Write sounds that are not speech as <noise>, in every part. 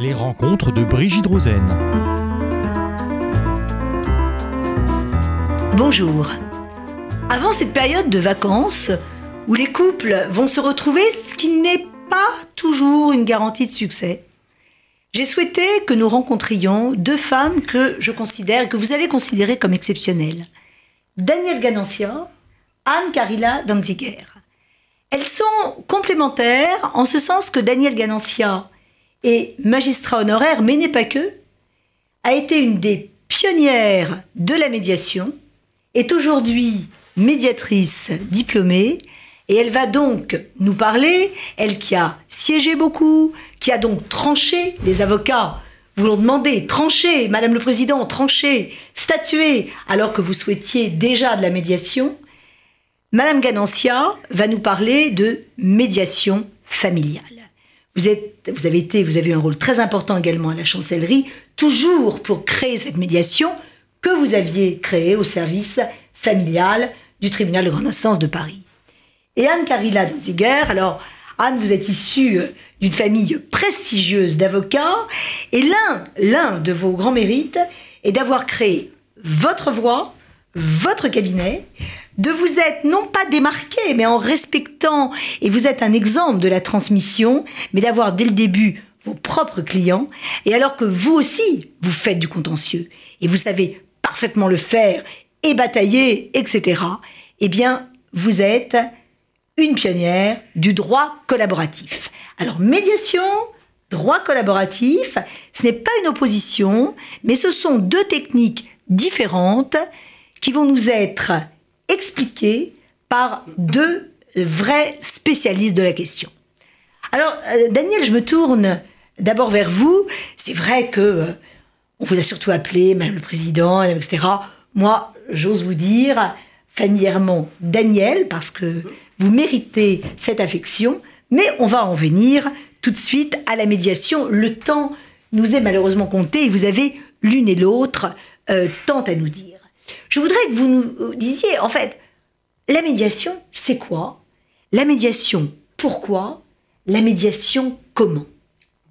Les rencontres de Brigitte Rosen. Bonjour. Avant cette période de vacances où les couples vont se retrouver, ce qui n'est pas toujours une garantie de succès, j'ai souhaité que nous rencontrions deux femmes que je considère, que vous allez considérer comme exceptionnelles. Danielle Ganancia, Anne Carilla Danziger. Elles sont complémentaires en ce sens que Danielle Ganancia est magistrat honoraire, mais n'est pas que, a été une des pionnières de la médiation, est aujourd'hui médiatrice diplômée, et elle va donc nous parler, elle qui a siégé beaucoup, qui a donc tranché, les avocats vous l'ont demandé, tranché, Madame le Président, tranché, statué, alors que vous souhaitiez déjà de la médiation, Madame Ganancia va nous parler de médiation familiale. Vous, avez été, eu un rôle très important également à la chancellerie, toujours pour créer cette médiation que vous aviez créée au service familial du tribunal de grande instance de Paris. Et Anne Carilla Danziger, alors Anne, vous êtes issue euh, d'une famille prestigieuse d'avocats, et l'un, l'un de vos grands mérites est d'avoir créé votre voix, votre cabinet, de vous être non pas démarqué, mais en respectant, et vous êtes un exemple de la transmission, mais d'avoir dès le début vos propres clients, et alors que vous aussi, vous faites du contentieux, et vous savez parfaitement le faire, et batailler, etc., eh bien, vous êtes une pionnière du droit collaboratif. Alors, médiation, droit collaboratif, ce n'est pas une opposition, mais ce sont deux techniques différentes qui vont nous être expliquées par deux vrais spécialistes de la question. Alors, euh, Daniel, je me tourne d'abord vers vous. C'est vrai que euh, on vous a surtout appelé, Madame le Président, etc. Moi, j'ose vous dire familièrement Daniel, parce que vous méritez cette affection, mais on va en venir tout de suite à la médiation. Le temps nous est malheureusement compté et vous avez l'une et l'autre euh, tant à nous dire. Je voudrais que vous nous disiez, en fait, la médiation, c'est quoi? La médiation, pourquoi? La médiation, comment?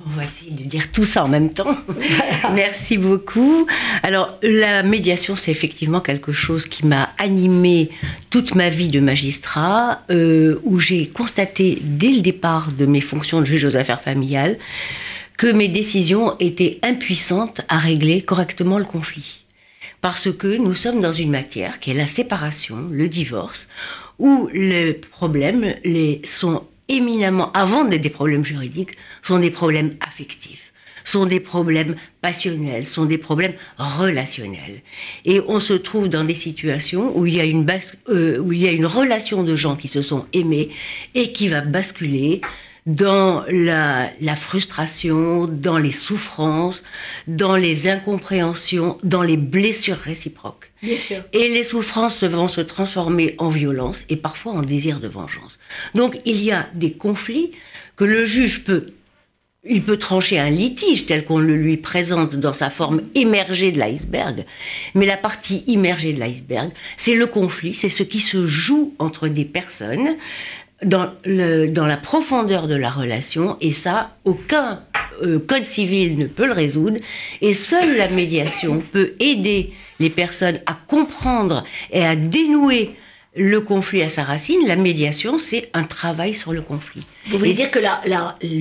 On va essayer de dire tout ça en même temps. <laughs> <laughs> Merci beaucoup. Alors, la médiation, c'est effectivement quelque chose qui m'a animé toute ma vie de magistrat, euh, où j'ai constaté dès le départ de mes fonctions de juge aux affaires familiales que mes décisions étaient impuissantes à régler correctement le conflit. Parce que nous sommes dans une matière qui est la séparation, le divorce, où les problèmes les, sont éminemment, avant d'être des problèmes juridiques, sont des problèmes affectifs, sont des problèmes passionnels, sont des problèmes relationnels. Et on se trouve dans des situations où il y a une, euh, où il y a une relation de gens qui se sont aimés et qui va basculer dans la, la, frustration, dans les souffrances, dans les incompréhensions, dans les blessures réciproques. Bien sûr. Et les souffrances vont se transformer en violence et parfois en désir de vengeance. Donc il y a des conflits que le juge peut il peut trancher un litige tel qu'on le lui présente dans sa forme émergée de l'iceberg, mais la partie immergée de l'iceberg, c'est le conflit, c'est ce qui se joue entre des personnes dans, le, dans la profondeur de la relation, et ça, aucun euh, code civil ne peut le résoudre, et seule la médiation peut aider les personnes à comprendre et à dénouer le conflit à sa racine. La médiation, c'est un travail sur le conflit. Vous voulez dire que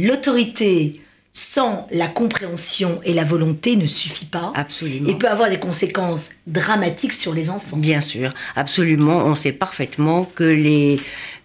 l'autorité sans la compréhension et la volonté ne suffit pas. Absolument. Et peut avoir des conséquences dramatiques sur les enfants. Bien sûr, absolument. On sait parfaitement que les,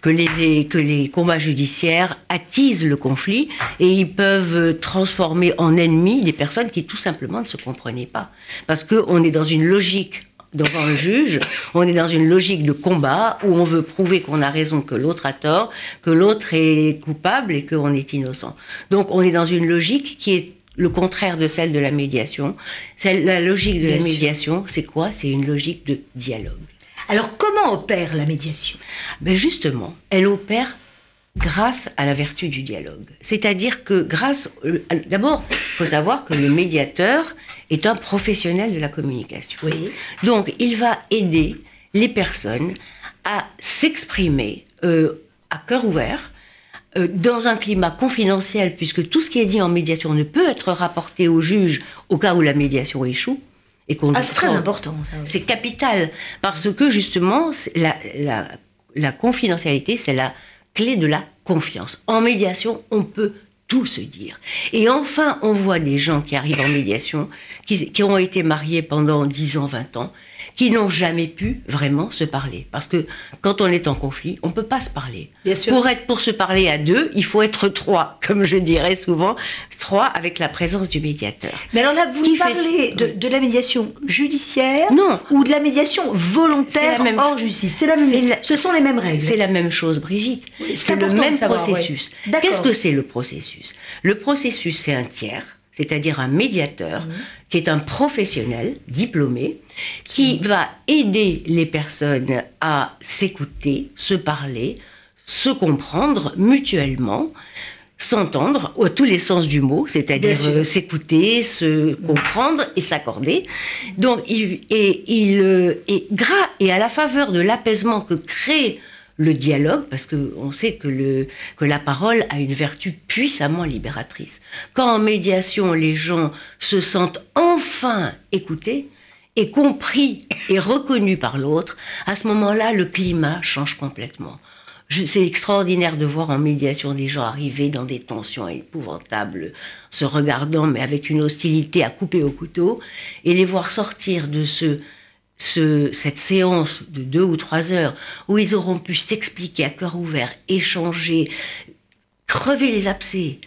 que les, que les combats judiciaires attisent le conflit et ils peuvent transformer en ennemis des personnes qui tout simplement ne se comprenaient pas. Parce qu'on est dans une logique devant un juge, on est dans une logique de combat où on veut prouver qu'on a raison, que l'autre a tort, que l'autre est coupable et qu'on est innocent. Donc on est dans une logique qui est le contraire de celle de la médiation. la logique de la médiation, c'est quoi? C'est une logique de dialogue. Alors comment opère la médiation? Ben Justement, elle opère grâce à la vertu du dialogue. C'est-à-dire que grâce... D'abord, il faut savoir que le médiateur est un professionnel de la communication. Oui. Donc, il va aider les personnes à s'exprimer euh, à cœur ouvert, euh, dans un climat confidentiel, puisque tout ce qui est dit en médiation ne peut être rapporté au juge au cas où la médiation échoue. Et qu'on ah, c'est très important. C'est capital, parce que justement, la, la, la confidentialité, c'est la clé de la confiance. En médiation, on peut tout se dire. Et enfin, on voit des gens qui arrivent en médiation, qui, qui ont été mariés pendant 10 ans, 20 ans, qui n'ont jamais pu vraiment se parler. Parce que quand on est en conflit, on ne peut pas se parler. Pour, être, pour se parler à deux, il faut être trois, <laughs> comme je dirais souvent, trois avec la présence du médiateur. Mais alors là, vous parlez de, la médiation judiciaire non. ou de la médiation volontaire même... hors justice C'est la même... Ce sont les mêmes règles. C'est la même chose, Brigitte. c'est le même processus. Qu'est-ce que c'est le processus? Le processus, c'est un tiers c'est-à-dire un médiateur, mmh. qui est un professionnel diplômé, qui va aider les personnes à s'écouter, se parler, se comprendre mutuellement, s'entendre à tous les sens du mot, c'est-à-dire euh, s'écouter, se comprendre et s'accorder. Donc, il, et, il, euh, et, gras, et à la faveur de l'apaisement que crée le dialogue, parce qu'on sait que, le, que la parole a une vertu puissamment libératrice. Quand en médiation, les gens se sentent enfin écoutés, et compris et reconnus par l'autre, à ce moment-là, le climat change complètement. C'est extraordinaire de voir en médiation des gens arriver dans des tensions épouvantables, se regardant, mais avec une hostilité à couper au couteau, et les voir sortir de ce, cette séance de deux ou trois heures où ils auront pu s'expliquer à cœur ouvert, échanger, crever les abcès,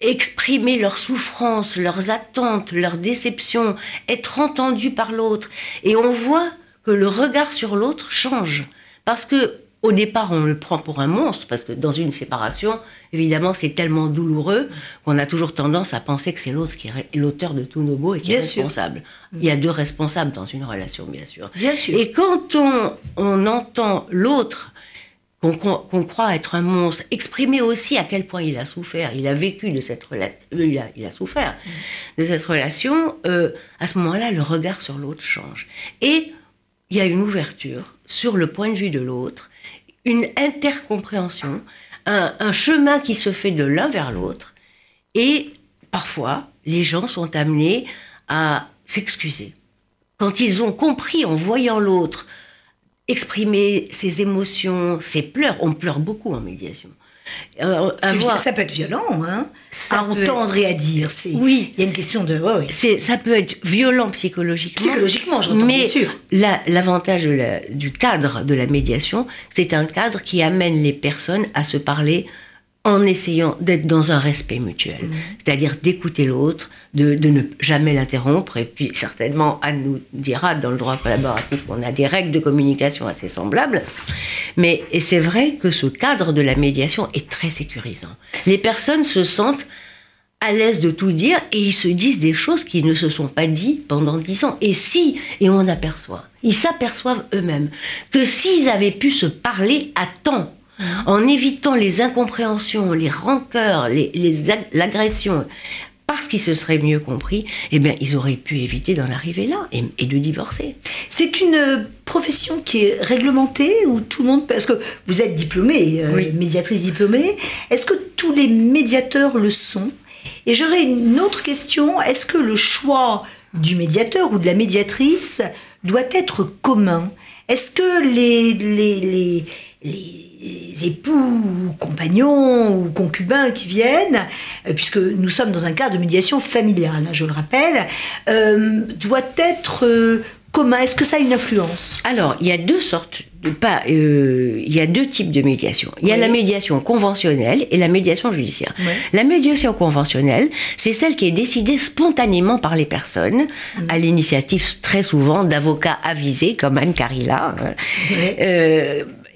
exprimer leurs souffrances, leurs attentes, leurs déceptions, être entendus par l'autre. Et on voit que le regard sur l'autre change. Parce que au départ, on le prend pour un monstre, parce que dans une séparation, évidemment, c'est tellement douloureux qu'on a toujours tendance à penser que c'est l'autre qui est l'auteur de tous nos maux et qui est responsable. Il y a deux responsables dans une relation, bien sûr. Bien sûr. Et quand on, on entend l'autre, qu'on croit être un monstre, exprimer aussi à quel point il a souffert, il a vécu de cette relation, euh, il, a, il a souffert de cette relation, euh, à ce moment-là, le regard sur l'autre change. Et il y a une ouverture sur le point de vue de l'autre une intercompréhension, un, chemin qui se fait de l'un vers l'autre. Et parfois, les gens sont amenés à s'excuser. Quand ils ont compris en voyant l'autre exprimer ses émotions, ses pleurs, on pleure beaucoup en médiation. Ça peut être violent, hein à entendre et à dire. Oui. Il y a une question de. Ça peut être violent psychologiquement. Psychologiquement, j'entends bien sûr. L'avantage du cadre de la médiation, c'est un cadre qui amène les personnes à se parler en essayant d'être dans un respect mutuel, mmh. c'est-à-dire d'écouter l'autre, de, ne jamais l'interrompre, et puis certainement Anne nous dira dans le droit collaboratif qu'on a des règles de communication assez semblables, mais c'est vrai que ce cadre de la médiation est très sécurisant. Les personnes se sentent à l'aise de tout dire et ils se disent des choses qui ne se sont pas dites pendant dix ans. Et si, et on aperçoit, ils s'aperçoivent eux-mêmes que s'ils avaient pu se parler à temps, en évitant les incompréhensions, les rancœurs, l'agression, parce qu'ils se seraient mieux compris, eh bien, ils auraient pu éviter d'en arriver là et, de divorcer. C'est une euh, profession qui est réglementée ou tout le monde, parce que vous êtes diplômée, euh, médiatrice diplômée, est-ce que tous les médiateurs le sont? Et j'aurais une autre question, est-ce que le choix du médiateur ou de la médiatrice doit être commun? Est-ce que les, les, les époux, compagnons ou concubins qui viennent, euh, puisque nous sommes dans un cadre de médiation familiale, hein, je le rappelle, euh, doit être euh, commun. Est-ce que ça a une influence? Alors, il y a deux sortes, de, pas, il y a deux types de médiation. Il y a la médiation conventionnelle et la médiation judiciaire. La médiation conventionnelle, c'est celle qui est décidée spontanément par les personnes, à l'initiative très souvent d'avocats avisés comme Anne Carilla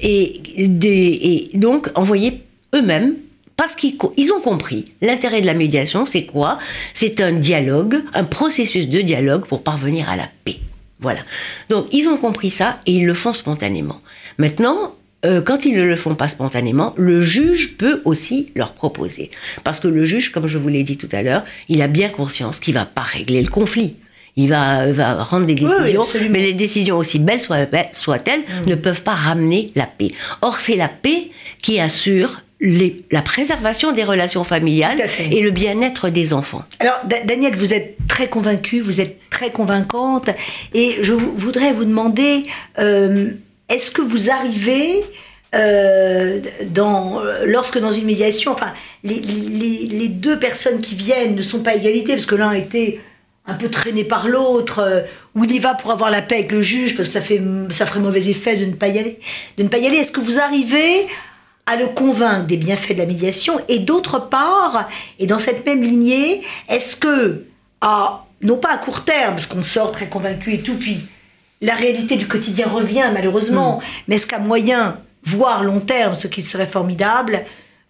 et, donc envoyer eux-mêmes parce qu'ils ont compris l'intérêt de la médiation, c'est quoi? C'est un dialogue, un processus de dialogue pour parvenir à la paix. Voilà. Donc ils ont compris ça et ils le font spontanément. Maintenant, euh, quand ils ne le font pas spontanément, le juge peut aussi leur proposer. Parce que le juge, comme je vous l'ai dit tout à l'heure, il a bien conscience qu'il ne va pas régler le conflit il va, va rendre des décisions, mais les décisions, aussi belles soient-elles, mm. ne peuvent pas ramener la paix. Or, c'est la paix qui assure la préservation des relations familiales et le bien-être des enfants. Alors, Daniel, vous êtes très convaincue, vous êtes très convaincante, et je voudrais vous demander, euh, est-ce que vous arrivez, euh, dans, lorsque dans une médiation, enfin, les, les, deux personnes qui viennent ne sont pas égalité, parce que l'un été un peu traîné par l'autre, euh, ou il y va pour avoir la paix avec le juge, parce que ça, fait, ça ferait mauvais effet de ne pas y aller. De ne pas y aller. Est-ce que vous arrivez à le convaincre des bienfaits de la médiation Et d'autre part, et dans cette même lignée, est-ce que, à, non pas à court terme, parce qu'on sort très convaincu et tout, puis la réalité du quotidien revient malheureusement, mm. mais est-ce qu'à moyen, voire long terme, ce qui serait formidable,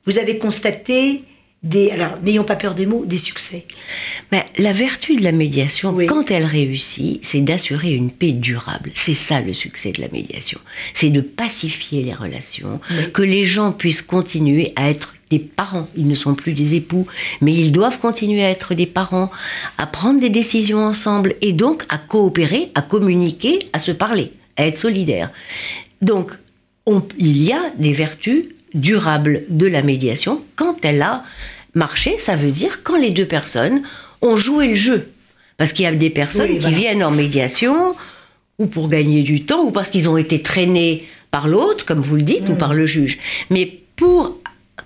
vous avez constaté des, alors n'ayons pas peur des mots, des succès. Mais la vertu de la médiation, quand elle réussit, c'est d'assurer une paix durable. C'est ça le succès de la médiation. C'est de pacifier les relations, que les gens puissent continuer à être des parents. Ils ne sont plus des époux, mais ils doivent continuer à être des parents, à prendre des décisions ensemble et donc à coopérer, à communiquer, à se parler, à être solidaires. Donc, il y a des vertus durables de la médiation quand elle a marché. Ça veut dire quand les deux personnes ont joué le jeu. Parce qu'il y a des personnes qui viennent en médiation ou pour gagner du temps ou parce qu'ils ont été traînés par l'autre, comme vous le dites, ou par le juge. Mais pour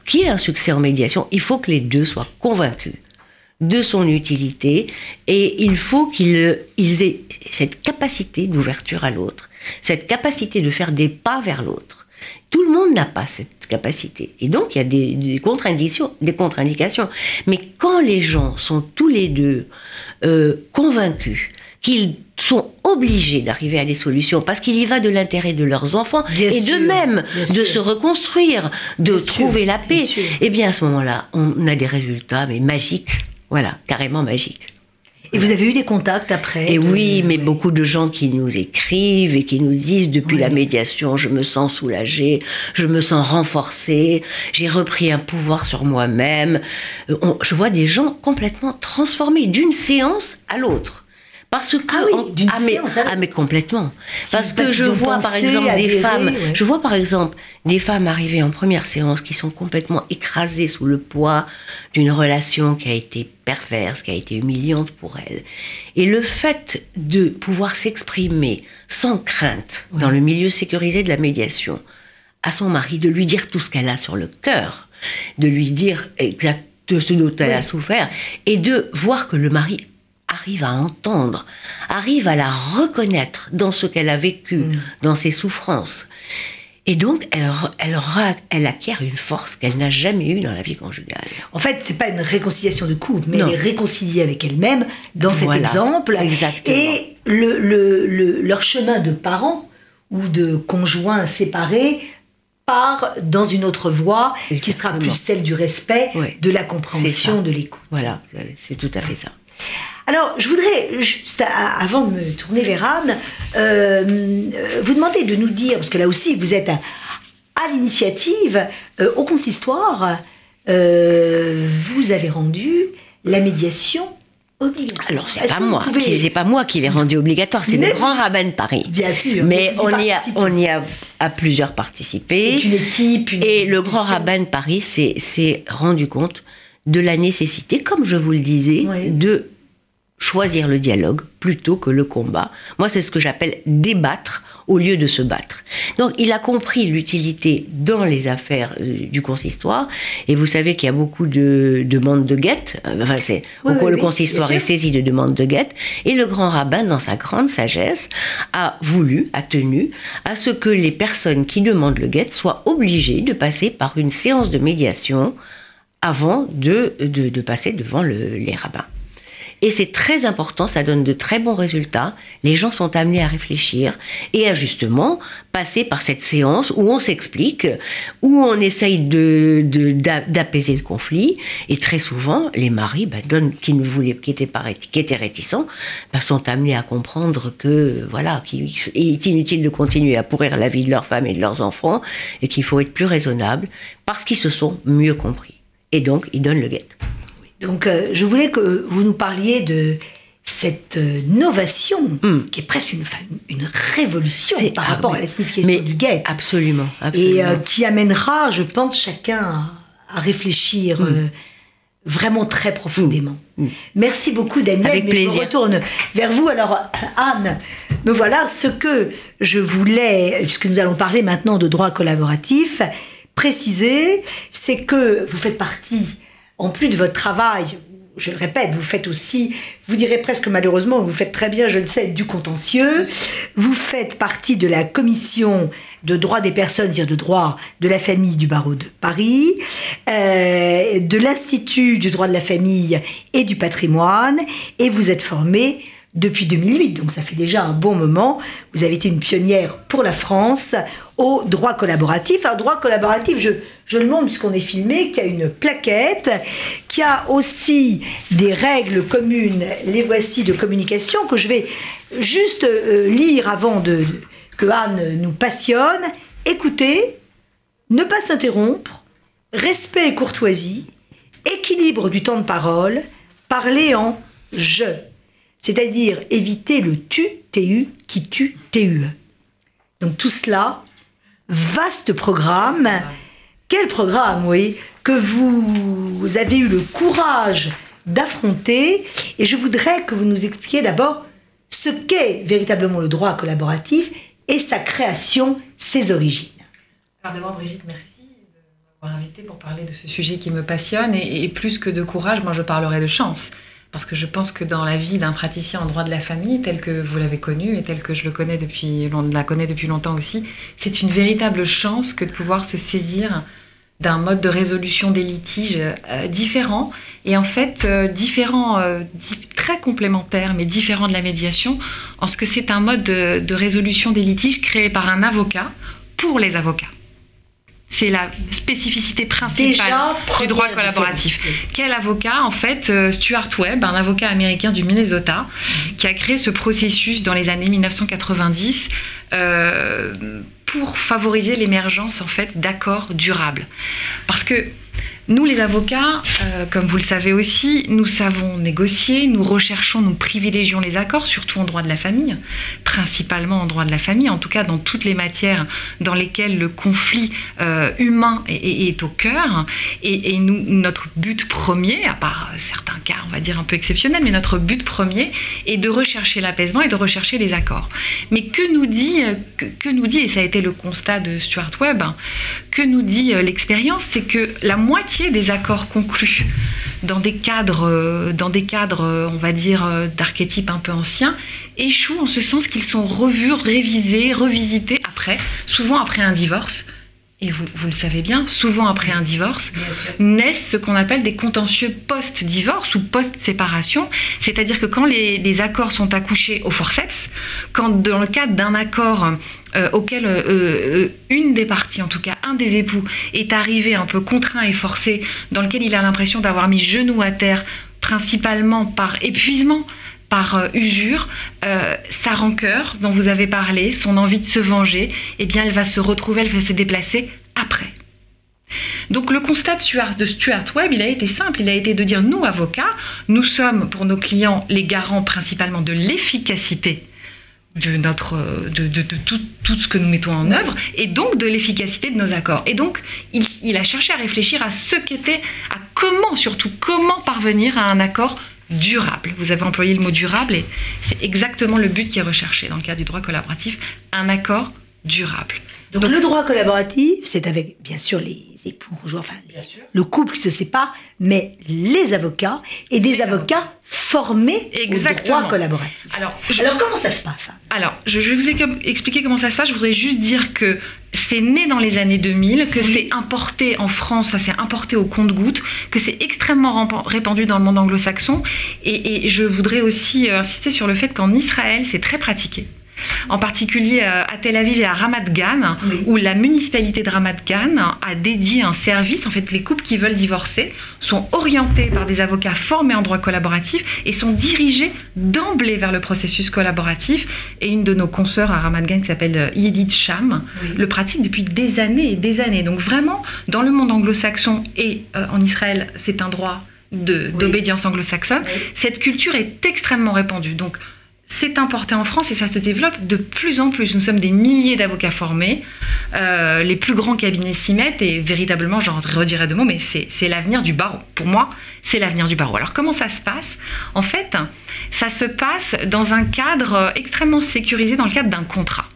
qu'il y ait un succès en médiation, il faut que les deux soient convaincus de son utilité et il faut qu'ils aient cette capacité d'ouverture à l'autre, cette capacité de faire des pas vers l'autre. Tout le monde n'a pas cette capacité. Et donc, il y a des, contre-indications, des contre-indications. Mais quand les gens sont tous les deux euh, convaincus qu'ils sont obligés d'arriver à des solutions parce qu'il y va de l'intérêt de leurs enfants et de même de se reconstruire, de trouver la paix, et eh bien à ce moment-là, on a des résultats mais magiques. Voilà, carrément magiques. Et vous avez eu des contacts après Et oui, mais beaucoup de gens qui nous écrivent et qui nous disent depuis la médiation, je me sens soulagée, je me sens renforcée, j'ai repris un pouvoir sur moi-même. Euh, je vois des gens complètement transformés d'une séance à l'autre. Parce que ah oui, ah, mais, ah mais complètement. Parce que je vois par exemple des femmes, je vois par exemple des femmes arriver en première séance qui sont complètement écrasées sous le poids d'une relation qui a été perverse, qui a été humiliante pour elles. Et le fait de pouvoir s'exprimer sans crainte dans le milieu sécurisé de la médiation à son mari, de lui dire tout ce qu'elle a sur le cœur, de lui dire exactement ce dont elle a souffert, et de voir que le mari arrive à entendre, arrive à la reconnaître dans ce qu'elle a vécu, mm. dans ses souffrances. Et donc, elle, elle, elle acquiert une force qu'elle n'a jamais eue dans la vie conjugale. En fait, c'est pas une réconciliation de couple, mais elle est réconciliée avec elle-même dans cet exemple. Exactement. Et le, le, leur chemin de parents ou de conjoints séparés part dans une autre voie qui sera plus celle du respect, de la compréhension, de l'écoute. Voilà, c'est tout à fait ça. Alors, je voudrais, juste avant de me tourner vers Anne, euh, vous demander de nous dire, parce que là aussi, vous êtes à, l'initiative, euh, au consistoire, euh, vous avez rendu la médiation obligatoire. Alors, c'est pas moi, c'est pas moi qui l'ai rendu obligatoire, c'est le Grand Rabbin de Paris. Bien sûr. Mais on y, a, on y a à plusieurs participé. C'est une équipe. et le Grand Rabbin de Paris s'est rendu compte de la nécessité, comme je vous le disais, de choisir le dialogue plutôt que le combat. Moi, c'est ce que j'appelle débattre au lieu de se battre. Donc, il a compris l'utilité dans les affaires euh, du consistoire. Et vous savez qu'il y a beaucoup de demandes de guette. Euh, enfin, c'est le consistoire est saisi de demandes de guette. Et le grand rabbin, dans sa grande sagesse, a voulu, a tenu à ce que les personnes qui demandent le guette soient obligées de passer par une séance de médiation avant de, de, passer devant les rabbins. Et c'est très important, ça donne de très bons résultats. Les gens sont amenés à réfléchir et à justement passer par cette séance où on s'explique, où on essaye de, d'apaiser le conflit. Et très souvent, les maris donnent, qui ne voulaient, qui étaient, pas, qui étaient réticents, ben, sont amenés à comprendre que voilà, qu'il est inutile de continuer à pourrir la vie de leurs femmes et de leurs enfants et qu'il faut être plus raisonnable parce qu'ils se sont mieux compris. Et donc, ils donnent le guet. Donc, euh, je voulais que vous nous parliez de cette euh, novation Mm. qui est presque une, une révolution par ah, rapport mais- à la signification mais du guet Absolument, et absolument. euh, qui amènera, je pense, chacun à, à réfléchir euh, vraiment très profondément. Merci beaucoup, Daniel. Avec mais Je plaisir. me retourne vers vous. Alors, Anne, me voilà ce que je voulais, puisque nous allons parler maintenant de droit collaboratif, préciser, c'est que vous faites partie, en plus de votre travail, je le répète, vous faites aussi, vous direz presque malheureusement, vous faites très bien, je le sais, du contentieux. Vous faites partie de la commission de droit des personnes, c'est-à-dire de droit de la famille du barreau de Paris, euh, de l'Institut du droit de la famille et du patrimoine, et vous êtes formé depuis 2008, donc ça fait déjà un bon moment. Vous avez été une pionnière pour la France au droit collaboratif. Un droit collaboratif, je, je le montre puisqu'on est filmé, qui a une plaquette, qui a aussi des règles communes, les voici de communication, que je vais juste euh, lire avant de, que Anne nous passionne. Écoutez, ne pas s'interrompre, respect et courtoisie, équilibre du temps de parole, parler en je, c'est-à-dire éviter le tu, tu, qui tue, tu. Donc tout cela, vaste programme. Quel programme, oui, que vous avez eu le courage d'affronter. Et je voudrais que vous nous expliquiez d'abord ce qu'est véritablement le droit collaboratif et sa création, ses origines. Alors d'abord, Brigitte, merci de m'avoir invitée pour parler de ce sujet qui me passionne. Et plus que de courage, moi je parlerai de chance. Parce que je pense que dans la vie d'un praticien en droit de la famille, tel que vous l'avez connu et tel que je le connais depuis, on la connaît depuis longtemps aussi, c'est une véritable chance que de pouvoir se saisir d'un mode de résolution des litiges euh, différent et en fait euh, différent, euh, très complémentaire, mais différent de la médiation, en ce que c'est un mode de, de résolution des litiges créé par un avocat pour les avocats. C'est la spécificité principale Déjà, du droit collaboratif. Quel avocat En fait, euh, Stuart Webb, un avocat américain du Minnesota, qui a créé ce processus dans les années 1990 euh, pour favoriser l'émergence en fait d'accords durables. Parce que nous, les avocats, euh, comme vous le savez aussi, nous savons négocier, nous recherchons, nous privilégions les accords, surtout en droit de la famille, principalement en droit de la famille, en tout cas dans toutes les matières dans lesquelles le conflit euh, humain est, au cœur. Et, nous, notre but premier, à part certains cas, on va dire un peu exceptionnels, mais notre but premier est de rechercher l'apaisement et de rechercher les accords. Mais que nous dit, euh, que, nous dit, et ça a été le constat de Stuart Webb, hein, que nous dit l'expérience, c'est que la moitié des accords conclus dans des cadres, euh, dans des cadres, euh, on va dire, euh, d'archétypes un peu anciens, échouent en ce sens qu'ils sont revus, révisés, revisités après, souvent après un divorce. Et vous, vous le savez bien, souvent après un divorce, naissent ce qu'on appelle des contentieux post-divorce ou post-séparation, c'est-à-dire que quand les, les accords sont accouchés au forceps, quand dans le cadre d'un accord euh, auquel euh, euh, une des parties, en tout cas un des époux, est arrivé un peu contraint et forcé, dans lequel il a l'impression d'avoir mis genou à terre, principalement par épuisement, par euh, usure, euh, sa rancœur dont vous avez parlé, son envie de se venger, eh bien elle va se retrouver, elle va se déplacer après. Donc le constat de Stuart, Webb, il a été simple, il a été de dire, nous avocats, nous sommes pour nos clients les garants principalement de l'efficacité de, notre, de, tout, ce que nous mettons en œuvre et donc de l'efficacité de nos accords. Et donc il a cherché à réfléchir à ce qu'était, à comment surtout, comment parvenir à un accord durable. Vous avez employé le mot durable et c'est exactement le but qui est recherché dans le cadre du droit collaboratif, un accord durable. Donc, le droit collaboratif, c'est avec bien sûr les époux, conjoints, enfin le couple qui se sépare, mais les avocats et des avocats formés au Exactement. droit collaboratif. Alors, je- Alors comment ça se passe hein? Alors, je, vais vous expliquer comment ça se passe. Je voudrais juste dire que c'est né dans les années 2000, que c'est importé en France, ça s'est importé au compte-gouttes, que c'est extrêmement répandu dans le monde anglo-saxon. Et, et je voudrais aussi euh, insister sur le fait qu'en Israël, c'est très pratiqué. En particulier euh, à Tel Aviv et à Ramat Gan, Oui. où la municipalité de Ramat Gan a dédié un service. En fait, les couples qui veulent divorcer sont orientés par des avocats formés en droit collaboratif et sont dirigés d'emblée vers le processus collaboratif. Et une de nos consoeurs à Ramat Gan, qui s'appelle euh, Yedid Sham, le pratique depuis des années et des années. Donc vraiment, dans le monde anglo-saxon et euh, en Israël, c'est un droit d'obédience anglo-saxonne, cette culture est extrêmement répandue. Donc, c'est importé en France et ça se développe de plus en plus. Nous sommes des milliers d'avocats formés. Euh, les plus grands cabinets s'y mettent et véritablement, j'en redirai deux mots, mais c'est l'avenir du barreau. Pour moi, c'est l'avenir du barreau. Alors comment ça se passe? En fait, ça se passe dans un cadre extrêmement sécurisé, dans le cadre d'un contrat.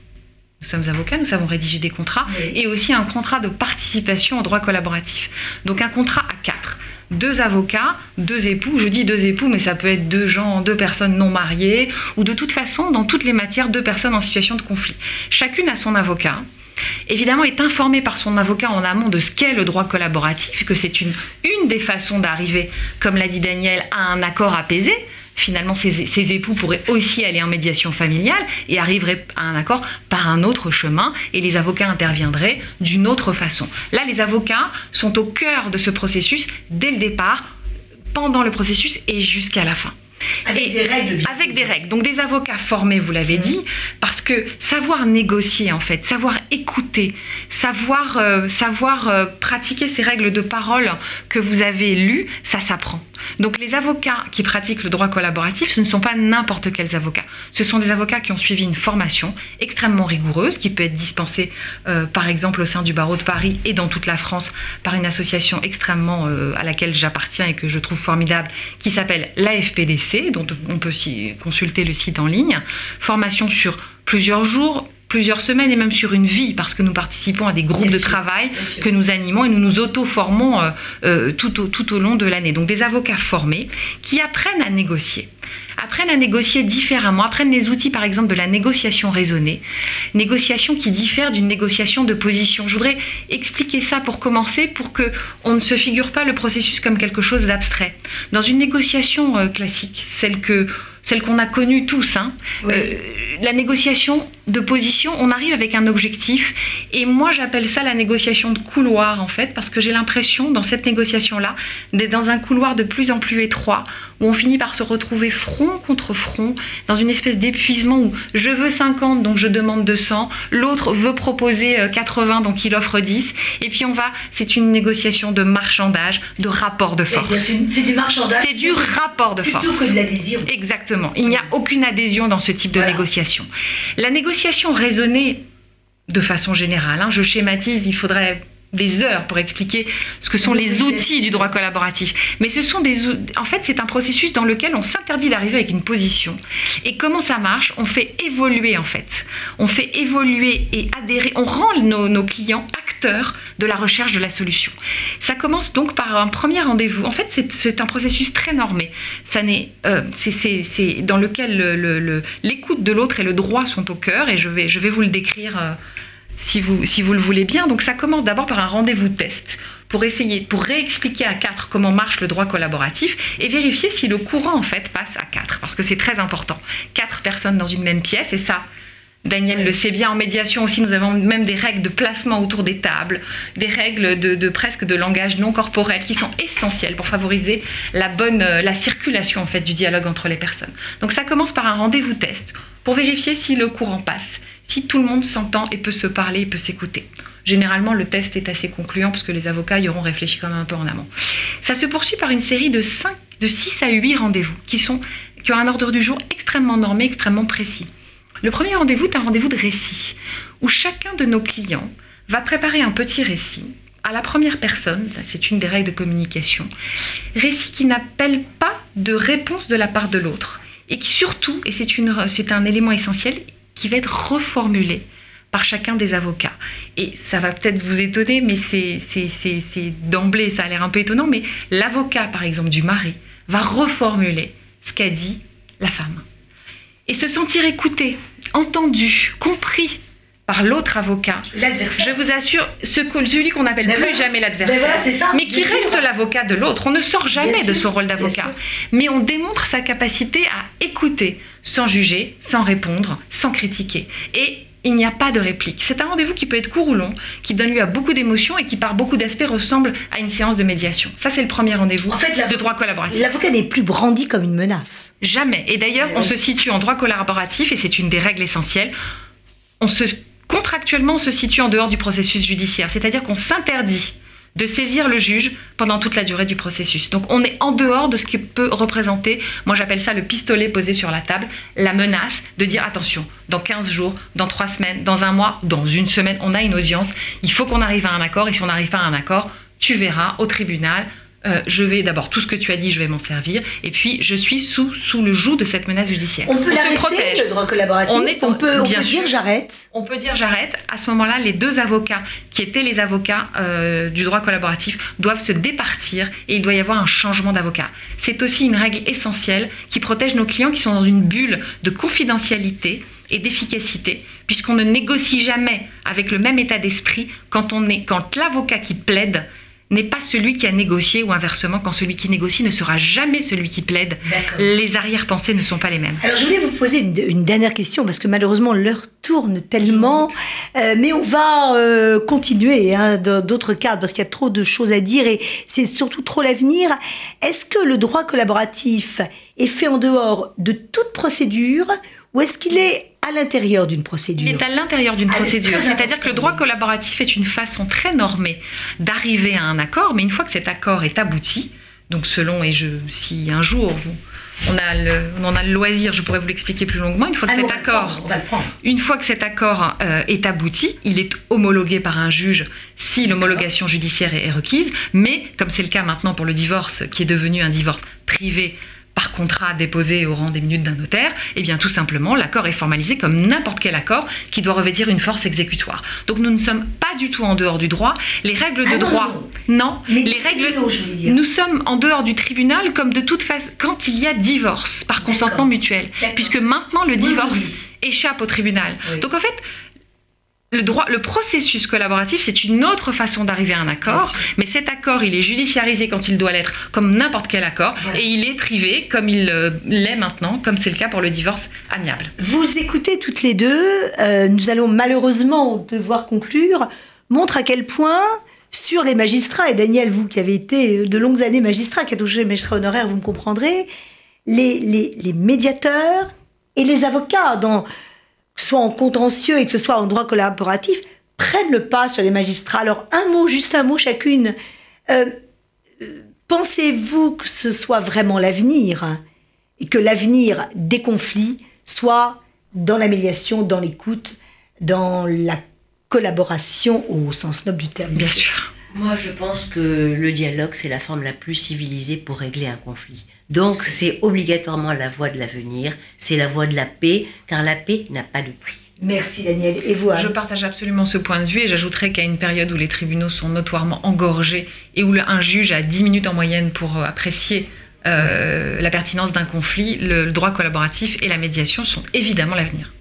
Nous sommes avocats, nous savons rédiger des contrats et aussi un contrat de participation au droit collaboratif. Donc un contrat à quatre deux avocats, deux époux. Je dis deux époux, mais ça peut être deux gens, deux personnes non mariées, ou de toute façon, dans toutes les matières, deux personnes en situation de conflit. Chacune a son avocat. Évidemment, est informée par son avocat en amont de ce qu'est le droit collaboratif, que c'est une, une des façons d'arriver, comme l'a dit Daniel, à un accord apaisé finalement ces, époux pourraient aussi aller en médiation familiale et arriveraient à un accord par un autre chemin et les avocats interviendraient d'une autre façon. Là, les avocats sont au cœur de ce processus dès le départ, pendant le processus et jusqu'à la fin. Avec des règles. Avec des règles. Donc des avocats formés, vous l'avez dit, parce que savoir négocier en fait, savoir écouter, savoir, euh, savoir euh, pratiquer ces règles de parole que vous avez lues, ça s'apprend. Donc les avocats qui pratiquent le droit collaboratif, ce ne sont pas n'importe quels avocats. Ce sont des avocats qui ont suivi une formation extrêmement rigoureuse, qui peut être dispensée euh, par exemple au sein du barreau de Paris et dans toute la France par une association extrêmement à laquelle j'appartiens et que je trouve formidable, qui s'appelle l'AFPDC dont on peut consulter le site en ligne. Formation sur plusieurs jours, plusieurs semaines et même sur une vie, parce que nous participons à des groupes de travail que nous animons et nous nous auto-formons euh, euh, tout, au, tout au long de l'année. Donc des avocats formés qui apprennent à négocier apprennent à négocier différemment, apprennent les outils par exemple de la négociation raisonnée, négociation qui diffère d'une négociation de position. Je voudrais expliquer ça pour commencer, pour que on ne se figure pas le processus comme quelque chose d'abstrait. Dans une négociation euh, classique, celle que celle qu'on a connue tous, hein, euh, la négociation de position, on arrive avec un objectif. Et moi, j'appelle ça la négociation de couloir, en fait, parce que j'ai l'impression, dans cette négociation-là, d'être dans un couloir de plus en plus étroit, où on finit par se retrouver front contre front, dans une espèce d'épuisement où je veux 50, donc je demande 200, l'autre veut proposer 80, euh, donc il offre 10, et puis on va, c'est une négociation de marchandage, de rapport de force. C'est du marchandage. C'est du rapport de force. Plutôt que de l'adhésion. Exactement. Il n'y a aucune adhésion dans ce type de négociation. La négociation négociation raisonnée, de façon générale, hein, je schématise, il faudrait des heures pour expliquer ce que sont les outils du droit collaboratif. Mais ce sont des, en fait, c'est un processus dans lequel on s'interdit d'arriver avec une position. Et comment ça marche? On fait évoluer en fait. On fait évoluer et adhérer. On rend nos, nos clients acteurs de la recherche de la solution. Ça commence donc par un premier rendez-vous. En fait, c'est un processus très normé. Ça n'est, euh, c'est dans lequel l'écoute le, de l'autre et le droit sont au cœur. Et je vais, je vais vous le décrire. Euh, si vous, le voulez bien. Donc ça commence d'abord par un rendez-vous test pour essayer, pour réexpliquer à quatre comment marche le droit collaboratif et vérifier si le courant en fait passe à quatre, parce que c'est très important. Quatre personnes dans une même pièce et ça. Daniel le sait bien, en médiation aussi, nous avons même des règles de placement autour des tables, des règles de, presque de langage non corporel qui sont essentielles pour favoriser la bonne la circulation en fait du dialogue entre les personnes. Donc ça commence par un rendez-vous test pour vérifier si le courant passe si tout le monde s'entend et peut se parler et peut s'écouter. Généralement, le test est assez concluant parce que les avocats y auront réfléchi quand même un peu en amont. Ça se poursuit par une série de, 5, de 6 à 8 rendez-vous qui, qui ont un ordre du jour extrêmement normé, extrêmement précis. Le premier rendez-vous est un rendez-vous de récit où chacun de nos clients va préparer un petit récit à la première personne, c'est une des règles de communication, récit qui n'appelle pas de réponse de la part de l'autre et qui surtout, et c'est un élément essentiel, qui va être reformulé par chacun des avocats. Et ça va peut-être vous étonner, mais c'est d'emblée, ça a l'air un peu étonnant, mais l'avocat, par exemple, du mari, va reformuler ce qu'a dit la femme. Et se sentir écouté, entendu, compris par l'autre avocat. Je vous assure, ce, celui qu'on n'appelle plus jamais l'adversaire, mais, qui reste l'avocat de l'autre. On ne sort jamais de son rôle d'avocat, mais on démontre sa capacité à écouter sans juger, sans répondre, sans critiquer. Et il n'y a pas de réplique. C'est un rendez-vous qui peut être court ou long, qui donne lieu à beaucoup d'émotions et qui par beaucoup d'aspects ressemble à une séance de médiation. Ça, c'est le premier rendez-vous en fait, de droit collaboratif. L'avocat n'est plus brandi comme une menace. Jamais. Et d'ailleurs, on se situe en droit collaboratif, et c'est une des règles essentielles. On se contractuellement, on se situe en dehors du processus judiciaire, c'est-à-dire qu'on s'interdit de saisir le juge pendant toute la durée du processus. Donc on est en dehors de ce qui peut représenter, moi j'appelle ça le pistolet posé sur la table, la menace de dire attention, dans 15 jours, dans 3 semaines, dans un mois, dans une semaine, on a une audience, il faut qu'on arrive à un accord et si on n'arrive pas à un accord, tu verras au tribunal, euh, je vais d'abord tout ce que tu as dit, je vais m'en servir, et puis je suis sous, sous le joug de cette menace judiciaire. On peut l'arrêter, le droit collaboratif On, est, on peut, bien dire j'arrête On peut dire j'arrête. À ce moment-là, les deux avocats, qui étaient les avocats euh, du droit collaboratif, doivent se départir et il doit y avoir un changement d'avocat. C'est aussi une règle essentielle qui protège nos clients qui sont dans une bulle de confidentialité et d'efficacité, puisqu'on ne négocie jamais avec le même état d'esprit quand, on est, quand l'avocat qui plaide n'est pas celui qui a négocié ou inversement, quand celui qui négocie ne sera jamais celui qui plaide. Les arrière-pensées ne sont pas les mêmes. Alors je voulais vous poser une, dernière question parce que malheureusement l'heure tourne tellement, euh, mais on va euh, continuer hein, d'autres cadres parce qu'il y a trop de choses à dire et c'est surtout trop l'avenir. Est-ce que le droit collaboratif est fait en dehors de toute procédure ou est-ce qu'il est à l'intérieur d'une procédure. Il est à l'intérieur d'une ah, procédure. C'est-à-dire que le droit collaboratif est une façon très normée d'arriver à un accord, mais une fois que cet accord est abouti, donc selon, et je, si un jour vous, on, a le, on en a le loisir, je pourrais vous l'expliquer plus longuement, une fois que cet accord, une fois que cet accord euh, est abouti, il est homologué par un juge si l'homologation judiciaire est requise, mais comme c'est le cas maintenant pour le divorce, qui est devenu un divorce privé par contrat déposé au rang des minutes d'un notaire, eh bien tout simplement l'accord est formalisé comme n'importe quel accord qui doit revêtir une force exécutoire. Donc nous ne sommes pas du tout en dehors du droit. Les règles de ah droit, non. les règles, nous sommes en dehors du tribunal comme de toute façon quand il y a divorce par consentement mutuel, puisque maintenant le divorce échappe au tribunal. Donc en fait, le, droit, le processus collaboratif, c'est une autre façon d'arriver à un accord, mais cet accord, il est judiciarisé quand il doit l'être, comme n'importe quel accord, et il est privé comme il euh, l'est maintenant, comme c'est le cas pour le divorce amiable. Vous écoutez toutes les deux, euh, nous allons malheureusement devoir conclure, montre à quel point sur les magistrats, et Daniel, vous qui avez été de longues années magistrat, qui a touché les magistrats honoraires, vous me comprendrez, les, les, les médiateurs et les avocats dans que ce soit en contentieux et que ce soit en droit collaboratif, prennent le pas sur les magistrats. Alors un mot, juste un mot chacune. Euh, pensez-vous que ce soit vraiment l'avenir et que l'avenir des conflits soit dans la médiation, dans l'écoute, dans la collaboration au sens noble du terme Bien sûr. Moi, je pense que le dialogue, c'est la forme la plus civilisée pour régler un conflit. Donc, c'est obligatoirement la voie de l'avenir, c'est la voie de la paix, car la paix n'a pas de prix. Merci Daniel. Et vous Je partage absolument ce point de vue et j'ajouterais qu'à une période où les tribunaux sont notoirement engorgés et où un juge a 10 minutes en moyenne pour euh, apprécier euh, la pertinence d'un conflit, le, droit collaboratif et la médiation sont évidemment l'avenir.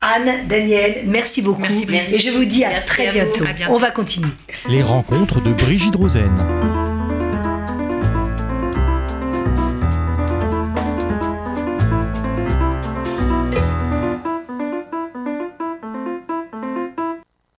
Anne, Daniel, merci beaucoup. Merci, Et je vous dis à, très bientôt. On va continuer. Les rencontres de Brigitte Rosen.